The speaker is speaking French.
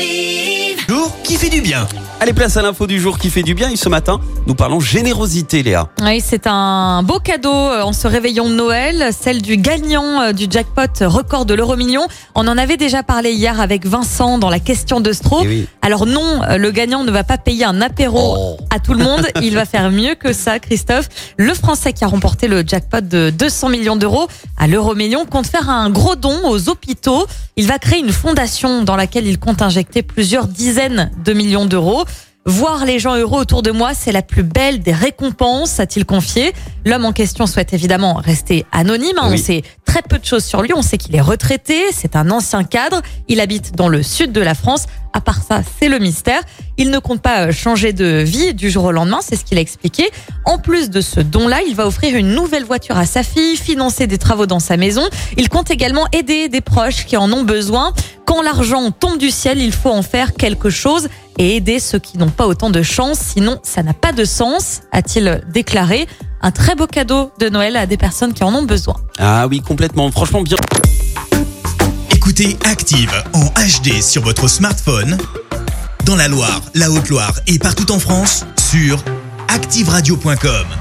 Active. Jour qui fait du bien. Allez, place à l'info du jour qui fait du bien. Et ce matin, nous parlons générosité, Léa. Oui, c'est un beau cadeau euh, en ce réveillon de Noël, celle du gagnant euh, du jackpot record de l'euro million. On en avait déjà parlé hier avec Vincent dans la question de Stro. Eh oui. Alors non, euh, le gagnant ne va pas payer un apéro Oh. à tout le monde. Il va faire mieux que ça, Christophe. Le Français qui a remporté le jackpot de 200 millions d'euros à l'euro million compte faire un gros don aux hôpitaux. Il va créer une fondation dans laquelle il compte plusieurs dizaines de millions d'euros. Voir les gens heureux autour de moi, c'est la plus belle des récompenses, a-t-il confié. L'homme en question souhaite évidemment rester anonyme. hein. On sait très peu de choses sur lui. On sait qu'il est retraité, c'est un ancien cadre. Il habite dans le sud de la France. À part ça, c'est le mystère. Il ne compte pas euh, changer de vie du jour au lendemain, c'est ce qu'il a expliqué. En plus de ce don-là, il va offrir une nouvelle voiture à sa fille, financer des travaux dans sa maison. Il compte également aider des proches qui en ont besoin. Quand l'argent tombe du ciel, il faut en faire quelque chose et aider ceux qui n'ont pas autant de chance, sinon ça n'a pas de sens, a-t-il déclaré. Un très beau cadeau de Noël à des personnes qui en ont besoin. Ah oui, complètement. Franchement, bien. Écoutez Active en HD sur votre smartphone, dans la Loire, la Haute-Loire et partout en France, sur activeradio.com.